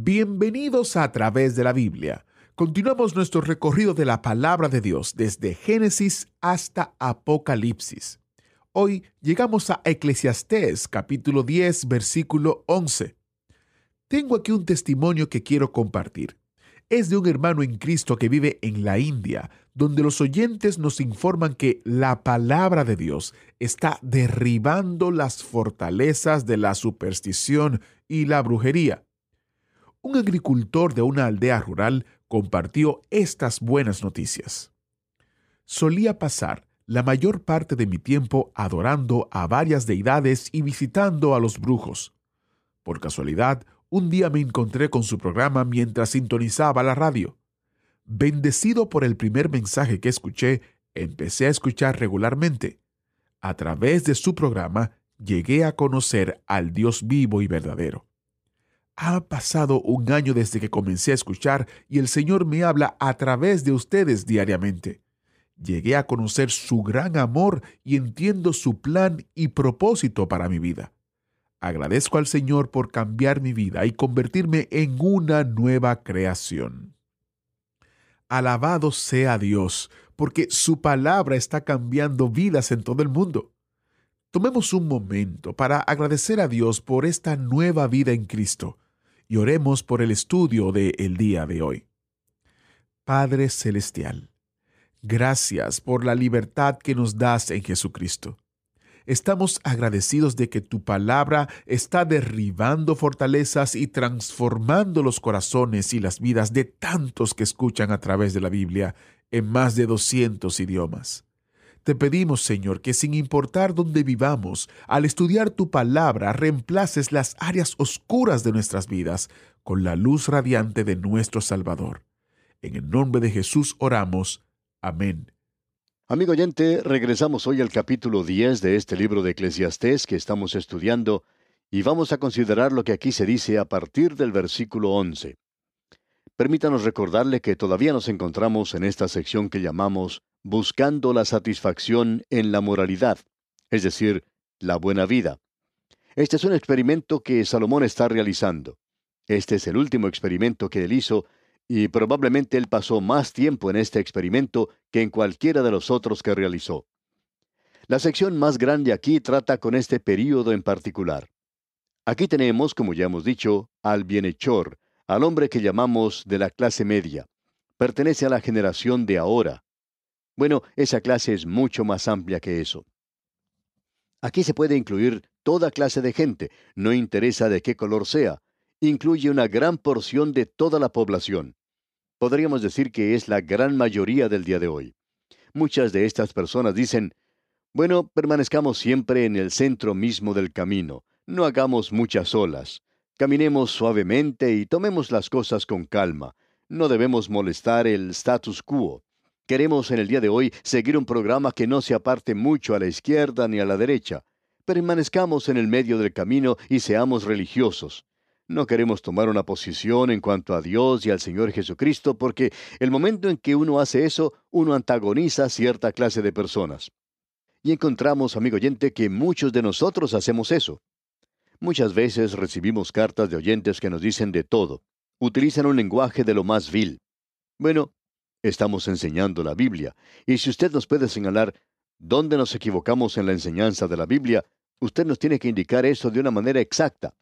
Bienvenidos a, través de la Biblia. Continuamos nuestro recorrido de la palabra de Dios desde Génesis hasta Apocalipsis. Hoy llegamos a Eclesiastés capítulo 10 versículo 11. Tengo aquí un testimonio que quiero compartir. Es de un hermano en Cristo que vive en la India, donde los oyentes nos informan que la palabra de Dios está derribando las fortalezas de la superstición y la brujería. Un agricultor de una aldea rural compartió estas buenas noticias. Solía pasar la mayor parte de mi tiempo adorando a varias deidades y visitando a los brujos. Por casualidad, un día me encontré con su programa mientras sintonizaba la radio. Bendecido por el primer mensaje que escuché, empecé a escuchar regularmente. A través de su programa llegué a conocer al Dios vivo y verdadero. Ha pasado un año desde que comencé a escuchar y el Señor me habla a través de ustedes diariamente. Llegué a conocer su gran amor y entiendo su plan y propósito para mi vida. Agradezco al Señor por cambiar mi vida y convertirme en una nueva creación. Alabado sea Dios, porque su palabra está cambiando vidas en todo el mundo. Tomemos un momento para agradecer a Dios por esta nueva vida en Cristo y oremos por el estudio del el día de hoy. Padre Celestial, gracias por la libertad que nos das en Jesucristo. Estamos agradecidos de que tu palabra está derribando fortalezas y transformando los corazones y las vidas de tantos que escuchan a través de la Biblia en más de 200 idiomas. Te pedimos, Señor, que sin importar dónde vivamos, al estudiar tu palabra, reemplaces las áreas oscuras de nuestras vidas con la luz radiante de nuestro Salvador. En el nombre de Jesús oramos. Amén. Amigo oyente, regresamos hoy al capítulo 10 de este libro de Eclesiastés que estamos estudiando y vamos a considerar lo que aquí se dice a partir del versículo 11. Permítanos recordarle que todavía nos encontramos en esta sección que llamamos buscando la satisfacción en la moralidad, es decir, la buena vida. Este es un experimento que Salomón está realizando. Este es el último experimento que él hizo y probablemente él pasó más tiempo en este experimento que en cualquiera de los otros que realizó. La sección más grande aquí trata con este período en particular. Aquí tenemos, como ya hemos dicho, al bienhechor, al hombre que llamamos de la clase media. Pertenece a la generación de ahora, bueno, esa clase es mucho más amplia que eso. Aquí se puede incluir toda clase de gente, no interesa de qué color sea, incluye una gran porción de toda la población. Podríamos decir que es la gran mayoría del día de hoy. Muchas de estas personas dicen, bueno, permanezcamos siempre en el centro mismo del camino, no hagamos muchas olas, caminemos suavemente y tomemos las cosas con calma, no debemos molestar el status quo. Queremos en el día de hoy seguir un programa que no se aparte mucho a la izquierda ni a la derecha. Permanezcamos en el medio del camino y seamos religiosos. No queremos tomar una posición en cuanto a Dios y al Señor Jesucristo porque el momento en que uno hace eso, uno antagoniza a cierta clase de personas. Y encontramos, amigo oyente, que muchos de nosotros hacemos eso. Muchas veces recibimos cartas de oyentes que nos dicen de todo. Utilizan un lenguaje de lo más vil. Bueno, Estamos enseñando la Biblia, y si usted nos puede señalar dónde nos equivocamos en la enseñanza de la Biblia, usted nos tiene que indicar eso de una manera exacta.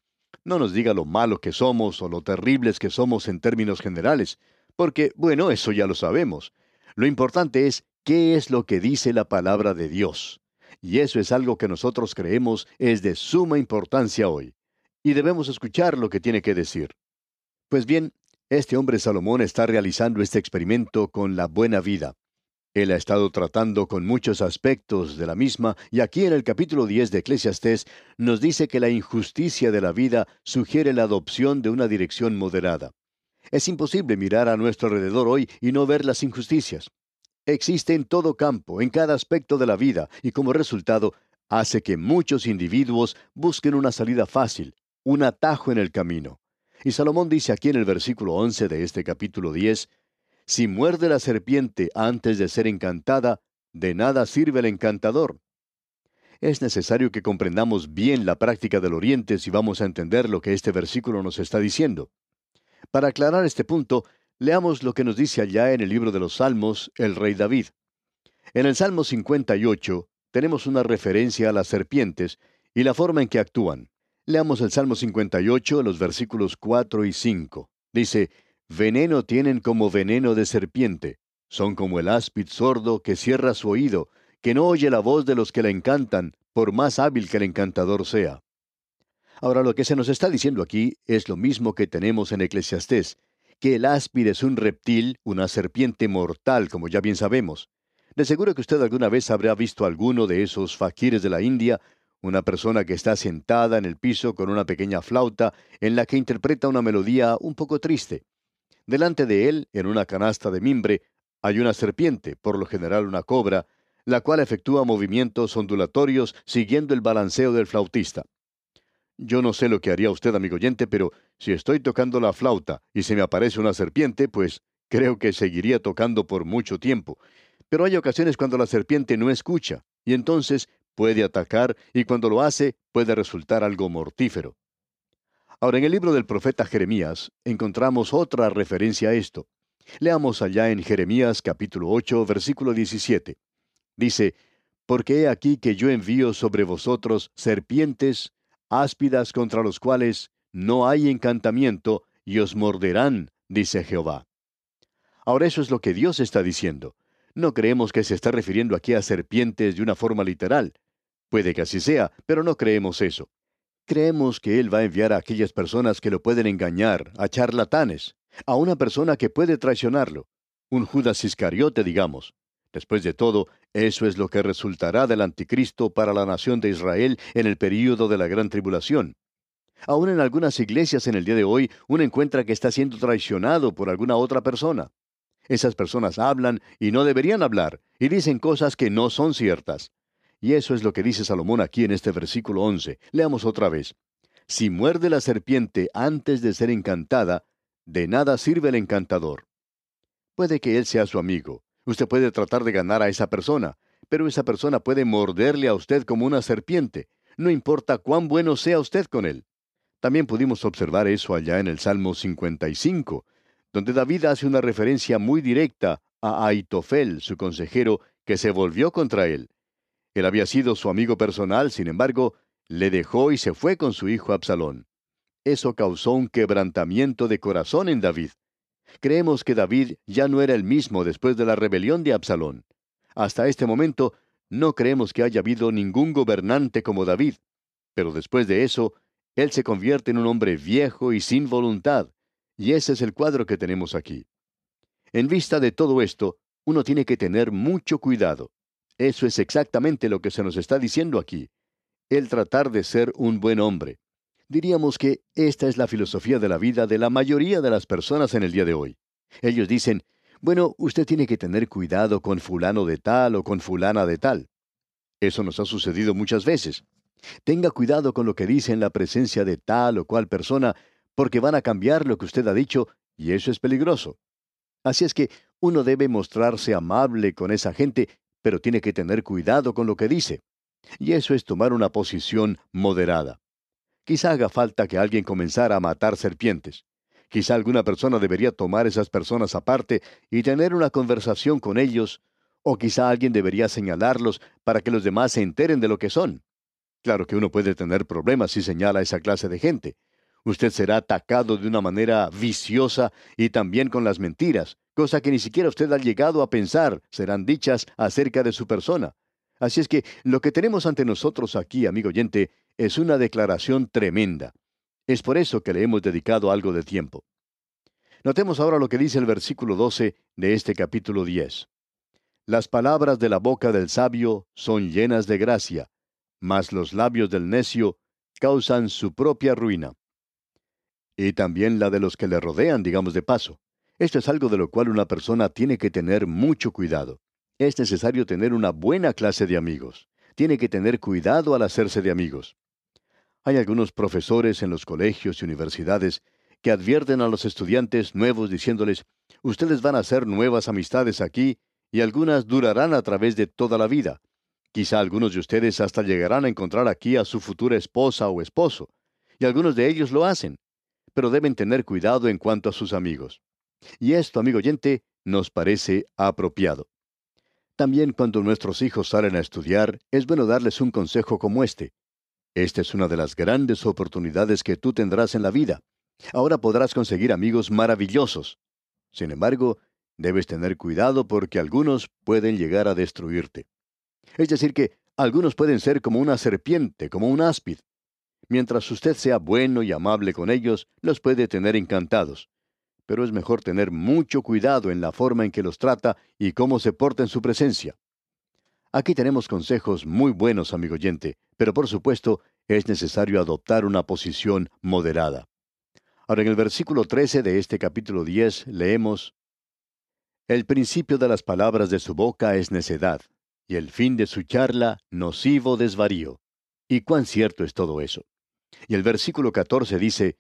No nos diga lo malo que somos o lo terribles que somos en términos generales, porque, bueno, eso ya lo sabemos. Lo importante es qué es lo que dice la palabra de Dios. Y eso es algo que nosotros creemos es de suma importancia hoy. Y debemos escuchar lo que tiene que decir. Pues bien, este hombre Salomón está realizando este experimento con la buena vida. Él ha estado tratando con muchos aspectos de la misma y aquí en el capítulo 10 de Eclesiastés nos dice que la injusticia de la vida sugiere la adopción de una dirección moderada. Es imposible mirar a nuestro alrededor hoy y no ver las injusticias. Existe en todo campo, en cada aspecto de la vida, y como resultado hace que muchos individuos busquen una salida fácil, un atajo en el camino. Y Salomón dice aquí en el versículo 11 de este capítulo 10, si muerde la serpiente antes de ser encantada, de nada sirve el encantador. Es necesario que comprendamos bien la práctica del Oriente si vamos a entender lo que este versículo nos está diciendo. Para aclarar este punto, leamos lo que nos dice allá en el libro de los Salmos el rey David. En el Salmo 58 tenemos una referencia a las serpientes y la forma en que actúan. Leamos el Salmo 58, los versículos 4 y 5. Dice, Veneno tienen como veneno de serpiente. Son como el áspid sordo que cierra su oído, que no oye la voz de los que la encantan, por más hábil que el encantador sea. Ahora lo que se nos está diciendo aquí es lo mismo que tenemos en Eclesiastés, que el áspid es un reptil, una serpiente mortal, como ya bien sabemos. De seguro que usted alguna vez habrá visto alguno de esos faquires de la India, una persona que está sentada en el piso con una pequeña flauta en la que interpreta una melodía un poco triste. Delante de él, en una canasta de mimbre, hay una serpiente, por lo general una cobra, la cual efectúa movimientos ondulatorios siguiendo el balanceo del flautista. Yo no sé lo que haría usted, amigo oyente, pero si estoy tocando la flauta y se me aparece una serpiente, pues creo que seguiría tocando por mucho tiempo. Pero hay ocasiones cuando la serpiente no escucha, y entonces puede atacar, y cuando lo hace puede resultar algo mortífero. Ahora, en el libro del profeta Jeremías encontramos otra referencia a esto. Leamos allá en Jeremías capítulo 8, versículo 17. Dice, Porque he aquí que yo envío sobre vosotros serpientes, áspidas contra los cuales no hay encantamiento, y os morderán, dice Jehová. Ahora eso es lo que Dios está diciendo. No creemos que se está refiriendo aquí a serpientes de una forma literal. Puede que así sea, pero no creemos eso. Creemos que Él va a enviar a aquellas personas que lo pueden engañar, a charlatanes, a una persona que puede traicionarlo, un Judas Iscariote, digamos. Después de todo, eso es lo que resultará del anticristo para la nación de Israel en el período de la gran tribulación. Aún en algunas iglesias en el día de hoy, uno encuentra que está siendo traicionado por alguna otra persona. Esas personas hablan y no deberían hablar, y dicen cosas que no son ciertas. Y eso es lo que dice Salomón aquí en este versículo 11. Leamos otra vez. Si muerde la serpiente antes de ser encantada, de nada sirve el encantador. Puede que él sea su amigo. Usted puede tratar de ganar a esa persona, pero esa persona puede morderle a usted como una serpiente, no importa cuán bueno sea usted con él. También pudimos observar eso allá en el Salmo 55, donde David hace una referencia muy directa a Aitofel, su consejero, que se volvió contra él. Él había sido su amigo personal, sin embargo, le dejó y se fue con su hijo Absalón. Eso causó un quebrantamiento de corazón en David. Creemos que David ya no era el mismo después de la rebelión de Absalón. Hasta este momento, no creemos que haya habido ningún gobernante como David. Pero después de eso, él se convierte en un hombre viejo y sin voluntad. Y ese es el cuadro que tenemos aquí. En vista de todo esto, uno tiene que tener mucho cuidado. Eso es exactamente lo que se nos está diciendo aquí. El tratar de ser un buen hombre. Diríamos que esta es la filosofía de la vida de la mayoría de las personas en el día de hoy. Ellos dicen, bueno, usted tiene que tener cuidado con fulano de tal o con fulana de tal. Eso nos ha sucedido muchas veces. Tenga cuidado con lo que dice en la presencia de tal o cual persona, porque van a cambiar lo que usted ha dicho, y eso es peligroso. Así es que uno debe mostrarse amable con esa gente pero tiene que tener cuidado con lo que dice. Y eso es tomar una posición moderada. Quizá haga falta que alguien comenzara a matar serpientes. Quizá alguna persona debería tomar esas personas aparte y tener una conversación con ellos, o quizá alguien debería señalarlos para que los demás se enteren de lo que son. Claro que uno puede tener problemas si señala a esa clase de gente. Usted será atacado de una manera viciosa y también con las mentiras, cosa que ni siquiera usted ha llegado a pensar serán dichas acerca de su persona. Así es que lo que tenemos ante nosotros aquí, amigo oyente, es una declaración tremenda. Es por eso que le hemos dedicado algo de tiempo. Notemos ahora lo que dice el versículo 12 de este capítulo 10. Las palabras de la boca del sabio son llenas de gracia, mas los labios del necio causan su propia ruina. Y también la de los que le rodean, digamos de paso. Esto es algo de lo cual una persona tiene que tener mucho cuidado. Es necesario tener una buena clase de amigos. Tiene que tener cuidado al hacerse de amigos. Hay algunos profesores en los colegios y universidades que advierten a los estudiantes nuevos diciéndoles, ustedes van a hacer nuevas amistades aquí y algunas durarán a través de toda la vida. Quizá algunos de ustedes hasta llegarán a encontrar aquí a su futura esposa o esposo, y algunos de ellos lo hacen, pero deben tener cuidado en cuanto a sus amigos. Y esto, amigo oyente, nos parece apropiado. También cuando nuestros hijos salen a estudiar, es bueno darles un consejo como este. Esta es una de las grandes oportunidades que tú tendrás en la vida. Ahora podrás conseguir amigos maravillosos. Sin embargo, debes tener cuidado porque algunos pueden llegar a destruirte. Es decir, que algunos pueden ser como una serpiente, como un áspid. Mientras usted sea bueno y amable con ellos, los puede tener encantados. Pero es mejor tener mucho cuidado en la forma en que los trata y cómo se porta en su presencia. Aquí tenemos consejos muy buenos, amigo oyente, pero por supuesto es necesario adoptar una posición moderada. Ahora en el versículo 13 de este capítulo 10 leemos, El principio de las palabras de su boca es necedad, y el fin de su charla nocivo desvarío. ¿Y cuán cierto es todo eso? Y el versículo 14 dice,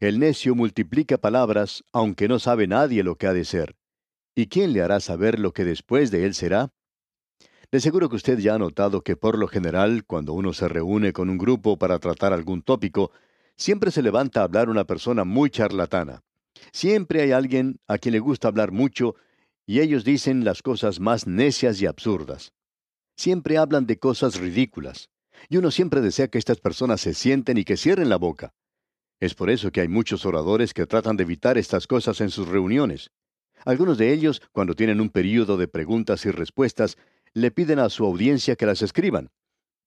El necio multiplica palabras, aunque no sabe nadie lo que ha de ser. ¿Y quién le hará saber lo que después de él será? De seguro que usted ya ha notado que por lo general, cuando uno se reúne con un grupo para tratar algún tópico, siempre se levanta a hablar una persona muy charlatana. Siempre hay alguien a quien le gusta hablar mucho y ellos dicen las cosas más necias y absurdas. Siempre hablan de cosas ridículas. Y uno siempre desea que estas personas se sienten y que cierren la boca. Es por eso que hay muchos oradores que tratan de evitar estas cosas en sus reuniones. Algunos de ellos, cuando tienen un período de preguntas y respuestas, le piden a su audiencia que las escriban.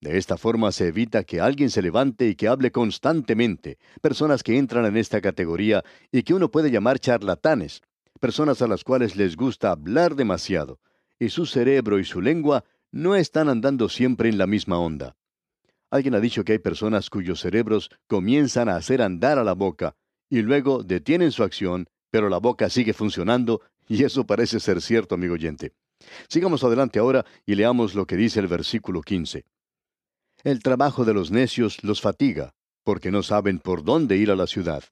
De esta forma se evita que alguien se levante y que hable constantemente, personas que entran en esta categoría y que uno puede llamar charlatanes, personas a las cuales les gusta hablar demasiado, y su cerebro y su lengua no están andando siempre en la misma onda. Alguien ha dicho que hay personas cuyos cerebros comienzan a hacer andar a la boca y luego detienen su acción, pero la boca sigue funcionando y eso parece ser cierto, amigo oyente. Sigamos adelante ahora y leamos lo que dice el versículo 15. El trabajo de los necios los fatiga, porque no saben por dónde ir a la ciudad.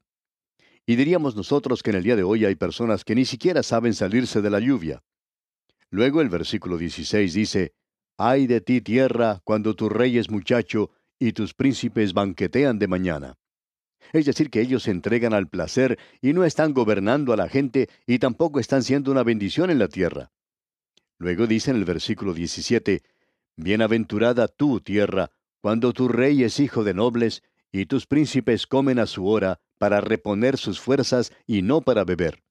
Y diríamos nosotros que en el día de hoy hay personas que ni siquiera saben salirse de la lluvia. Luego el versículo 16 dice, Ay de ti tierra cuando tu rey es muchacho y tus príncipes banquetean de mañana. Es decir, que ellos se entregan al placer y no están gobernando a la gente y tampoco están siendo una bendición en la tierra. Luego dice en el versículo 17, Bienaventurada tú, tierra, cuando tu rey es hijo de nobles, y tus príncipes comen a su hora para reponer sus fuerzas y no para beber.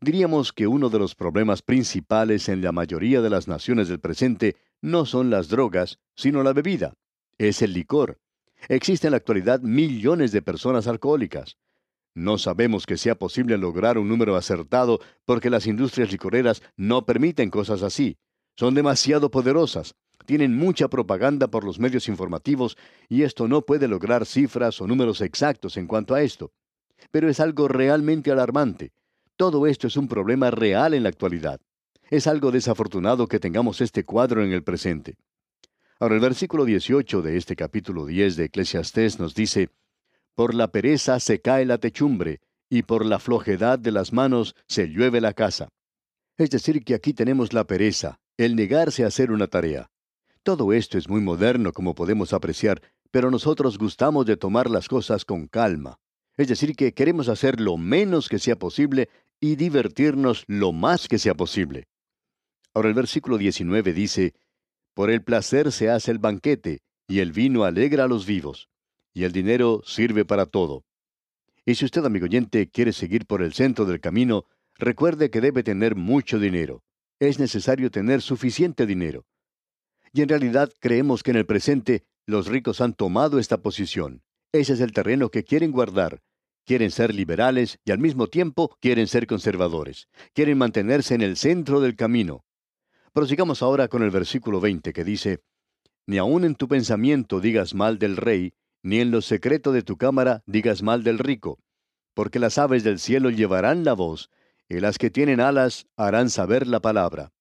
Diríamos que uno de los problemas principales en la mayoría de las naciones del presente no son las drogas, sino la bebida. Es el licor. Existen en la actualidad millones de personas alcohólicas. No sabemos que sea posible lograr un número acertado porque las industrias licoreras no permiten cosas así. Son demasiado poderosas, tienen mucha propaganda por los medios informativos y esto no puede lograr cifras o números exactos en cuanto a esto. Pero es algo realmente alarmante. Todo esto es un problema real en la actualidad. Es algo desafortunado que tengamos este cuadro en el presente. Ahora el versículo 18 de este capítulo 10 de Eclesiastés nos dice, por la pereza se cae la techumbre, y por la flojedad de las manos se llueve la casa. Es decir, que aquí tenemos la pereza, el negarse a hacer una tarea. Todo esto es muy moderno, como podemos apreciar, pero nosotros gustamos de tomar las cosas con calma. Es decir, que queremos hacer lo menos que sea posible y divertirnos lo más que sea posible. Ahora el versículo 19 dice, Por el placer se hace el banquete, y el vino alegra a los vivos y el dinero sirve para todo. Y si usted, amigo oyente, quiere seguir por el centro del camino, recuerde que debe tener mucho dinero. Es necesario tener suficiente dinero. Y en realidad creemos que en el presente los ricos han tomado esta posición. Ese es el terreno que quieren guardar. Quieren ser liberales y al mismo tiempo quieren ser conservadores. Quieren mantenerse en el centro del camino. Prosigamos ahora con el versículo 20 que dice, Ni aun en tu pensamiento digas mal del rey, ni en lo secreto de tu cámara digas mal del rico, porque las aves del cielo llevarán la voz, y las que tienen alas harán saber la palabra.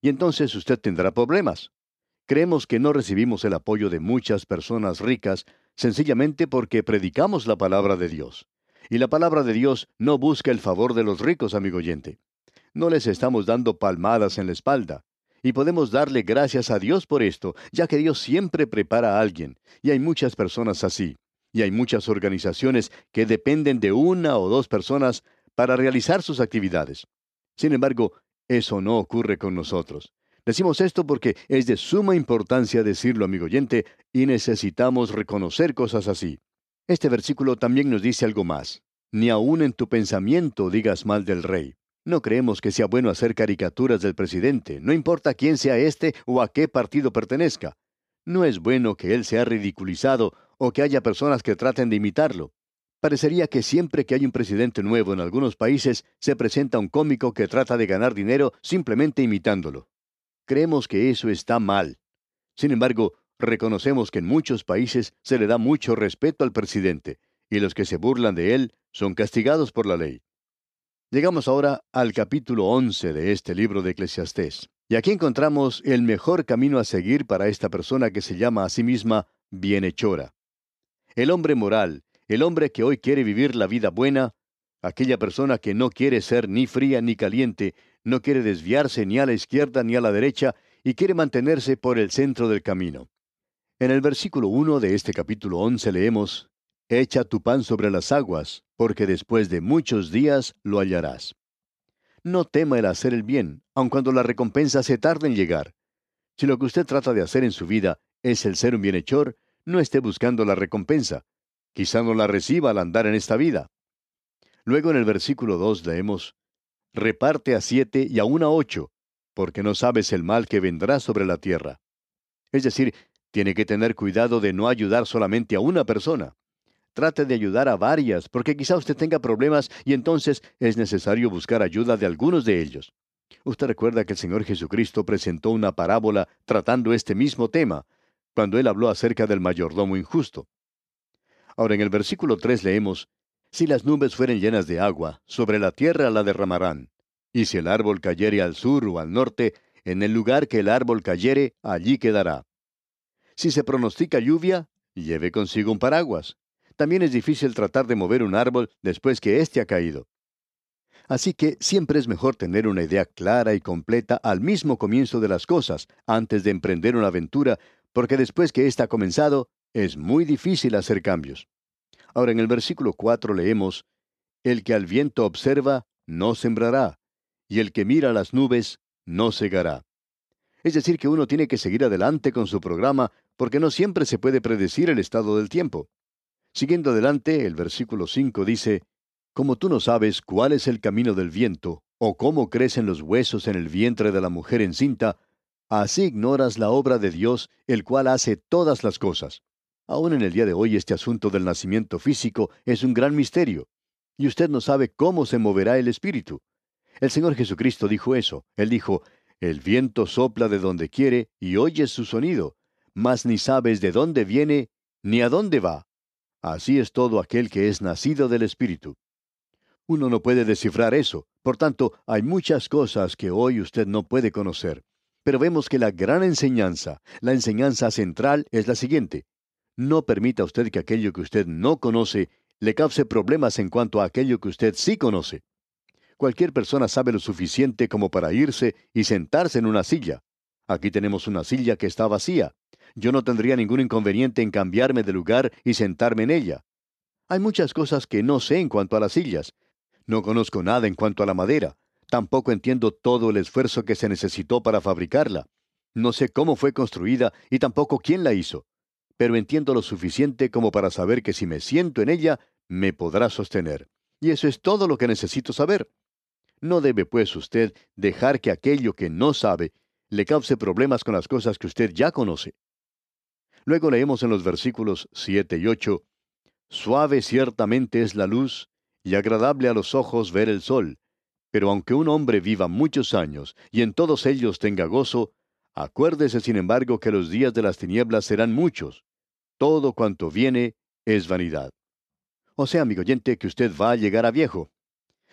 Y entonces usted tendrá problemas. Creemos que no recibimos el apoyo de muchas personas ricas sencillamente porque predicamos la palabra de Dios. Y la palabra de Dios no busca el favor de los ricos, amigo oyente. No les estamos dando palmadas en la espalda. Y podemos darle gracias a Dios por esto, ya que Dios siempre prepara a alguien, y hay muchas personas así. Y hay muchas organizaciones que dependen de una o dos personas para realizar sus actividades. Sin embargo, eso no ocurre con nosotros. Decimos esto porque es de suma importancia decirlo, amigo oyente, y necesitamos reconocer cosas así. Este versículo también nos dice algo más. Ni aun en tu pensamiento digas mal del rey. No creemos que sea bueno hacer caricaturas del presidente, no importa quién sea este o a qué partido pertenezca. No es bueno que él sea ridiculizado o que haya personas que traten de imitarlo. Parecería que siempre que hay un presidente nuevo en algunos países se presenta un cómico que trata de ganar dinero simplemente imitándolo. Creemos que eso está mal. Sin embargo, reconocemos que en muchos países se le da mucho respeto al presidente, y los que se burlan de él son castigados por la ley. Llegamos ahora al capítulo 11 de este libro de Eclesiastés. Y aquí encontramos el mejor camino a seguir para esta persona que se llama a sí misma bienhechora. El hombre moral, el hombre que hoy quiere vivir la vida buena, aquella persona que no quiere ser ni fría ni caliente, no quiere desviarse ni a la izquierda ni a la derecha y quiere mantenerse por el centro del camino. En el versículo 1 de este capítulo 11 leemos, Echa tu pan sobre las aguas, porque después de muchos días lo hallarás. No tema el hacer el bien, aun cuando la recompensa se tarde en llegar. Si lo que usted trata de hacer en su vida es el ser un bienhechor, no esté buscando la recompensa. Quizá no la reciba al andar en esta vida. Luego en el versículo 2 leemos, reparte a siete y aún a ocho, porque no sabes el mal que vendrá sobre la tierra. Es decir, tiene que tener cuidado de no ayudar solamente a una persona. Trate de ayudar a varias, porque quizá usted tenga problemas y entonces es necesario buscar ayuda de algunos de ellos. Usted recuerda que el Señor Jesucristo presentó una parábola tratando este mismo tema, cuando él habló acerca del mayordomo injusto. Ahora en el versículo 3 leemos, si las nubes fueren llenas de agua, sobre la tierra la derramarán. Y si el árbol cayere al sur o al norte, en el lugar que el árbol cayere, allí quedará. Si se pronostica lluvia, lleve consigo un paraguas. También es difícil tratar de mover un árbol después que éste ha caído. Así que siempre es mejor tener una idea clara y completa al mismo comienzo de las cosas, antes de emprender una aventura, porque después que ésta ha comenzado, es muy difícil hacer cambios. Ahora en el versículo 4 leemos, El que al viento observa, no sembrará, y el que mira las nubes, no cegará. Es decir, que uno tiene que seguir adelante con su programa, porque no siempre se puede predecir el estado del tiempo. Siguiendo adelante, el versículo 5 dice, Como tú no sabes cuál es el camino del viento, o cómo crecen los huesos en el vientre de la mujer encinta, así ignoras la obra de Dios, el cual hace todas las cosas. Aún en el día de hoy este asunto del nacimiento físico es un gran misterio, y usted no sabe cómo se moverá el espíritu. El Señor Jesucristo dijo eso. Él dijo, El viento sopla de donde quiere y oyes su sonido, mas ni sabes de dónde viene ni a dónde va. Así es todo aquel que es nacido del Espíritu. Uno no puede descifrar eso, por tanto, hay muchas cosas que hoy usted no puede conocer. Pero vemos que la gran enseñanza, la enseñanza central es la siguiente. No permita usted que aquello que usted no conoce le cause problemas en cuanto a aquello que usted sí conoce. Cualquier persona sabe lo suficiente como para irse y sentarse en una silla. Aquí tenemos una silla que está vacía. Yo no tendría ningún inconveniente en cambiarme de lugar y sentarme en ella. Hay muchas cosas que no sé en cuanto a las sillas. No conozco nada en cuanto a la madera. Tampoco entiendo todo el esfuerzo que se necesitó para fabricarla. No sé cómo fue construida y tampoco quién la hizo pero entiendo lo suficiente como para saber que si me siento en ella, me podrá sostener. Y eso es todo lo que necesito saber. No debe, pues, usted dejar que aquello que no sabe le cause problemas con las cosas que usted ya conoce. Luego leemos en los versículos 7 y 8, Suave ciertamente es la luz, y agradable a los ojos ver el sol, Pero aunque un hombre viva muchos años y en todos ellos tenga gozo, acuérdese sin embargo que los días de las tinieblas serán muchos. Todo cuanto viene es vanidad. O sea, amigo oyente, que usted va a llegar a viejo.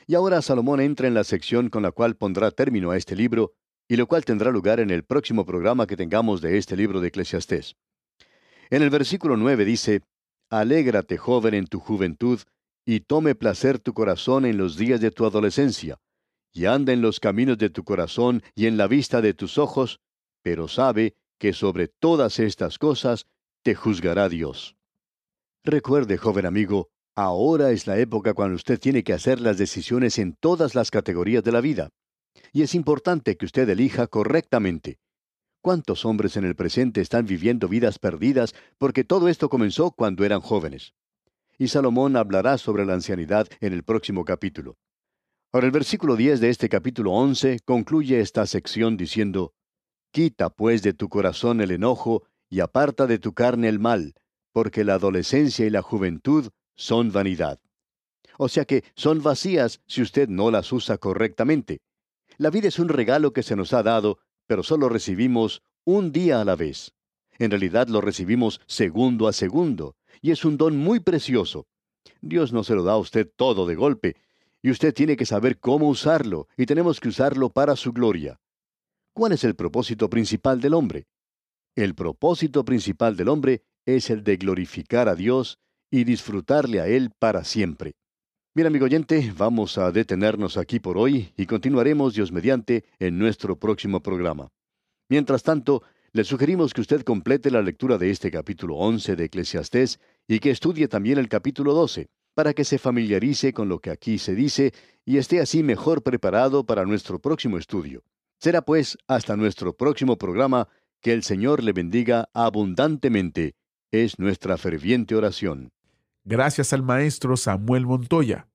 Y ahora Salomón entra en la sección con la cual pondrá término a este libro, y lo cual tendrá lugar en el próximo programa que tengamos de este libro de Eclesiastés. En el versículo 9 dice, Alégrate, joven, en tu juventud, y tome placer tu corazón en los días de tu adolescencia, y anda en los caminos de tu corazón y en la vista de tus ojos, pero sabe que sobre todas estas cosas te juzgará Dios. Recuerde, joven amigo, ahora es la época cuando usted tiene que hacer las decisiones en todas las categorías de la vida. Y es importante que usted elija correctamente. ¿Cuántos hombres en el presente están viviendo vidas perdidas porque todo esto comenzó cuando eran jóvenes? Y Salomón hablará sobre la ancianidad en el próximo capítulo. Ahora el versículo 10 de este capítulo 11 concluye esta sección diciendo, Quita pues de tu corazón el enojo y aparta de tu carne el mal, porque la adolescencia y la juventud son vanidad. O sea que son vacías si usted no las usa correctamente. La vida es un regalo que se nos ha dado, pero solo recibimos un día a la vez. En realidad lo recibimos segundo a segundo, y es un don muy precioso. Dios no se lo da a usted todo de golpe, y usted tiene que saber cómo usarlo, y tenemos que usarlo para su gloria. ¿Cuál es el propósito principal del hombre? El propósito principal del hombre es el de glorificar a Dios y disfrutarle a Él para siempre. Bien, amigo oyente, vamos a detenernos aquí por hoy y continuaremos, Dios mediante, en nuestro próximo programa. Mientras tanto, le sugerimos que usted complete la lectura de este capítulo 11 de Eclesiastés y que estudie también el capítulo 12 para que se familiarice con lo que aquí se dice y esté así mejor preparado para nuestro próximo estudio. Será pues hasta nuestro próximo programa que el Señor le bendiga abundantemente. Es nuestra ferviente oración. Gracias al maestro Samuel Montoya.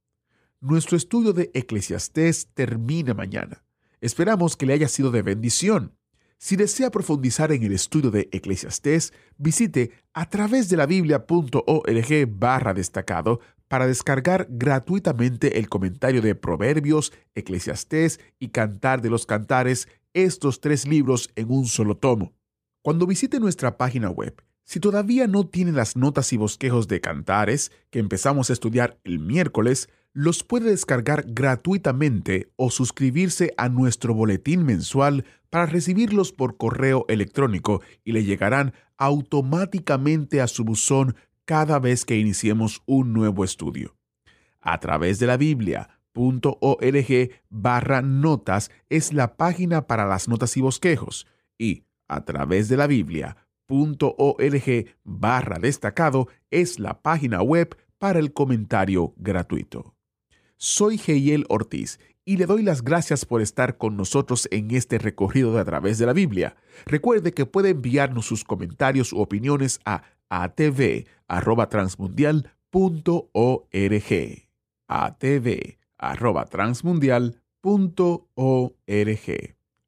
Nuestro estudio de Eclesiastés termina mañana. Esperamos que le haya sido de bendición. Si desea profundizar en el estudio de Eclesiastés, visite a través de la biblia.org barra destacado para descargar gratuitamente el comentario de Proverbios, Eclesiastés y Cantar de los Cantares, estos tres libros en un solo tomo. Cuando visite nuestra página web, si todavía no tiene las notas y bosquejos de Cantares, que empezamos a estudiar el miércoles, los puede descargar gratuitamente o suscribirse a nuestro boletín mensual para recibirlos por correo electrónico y le llegarán automáticamente a su buzón cada vez que iniciemos un nuevo estudio. A través de la Biblia.org barra notas es la página para las notas y bosquejos y a través de la Biblia.org barra destacado es la página web para el comentario gratuito. Soy Geiel Ortiz y le doy las gracias por estar con nosotros en este recorrido de a través de la Biblia. Recuerde que puede enviarnos sus comentarios u opiniones a atv@transmundial.org. atv@transmundial.org.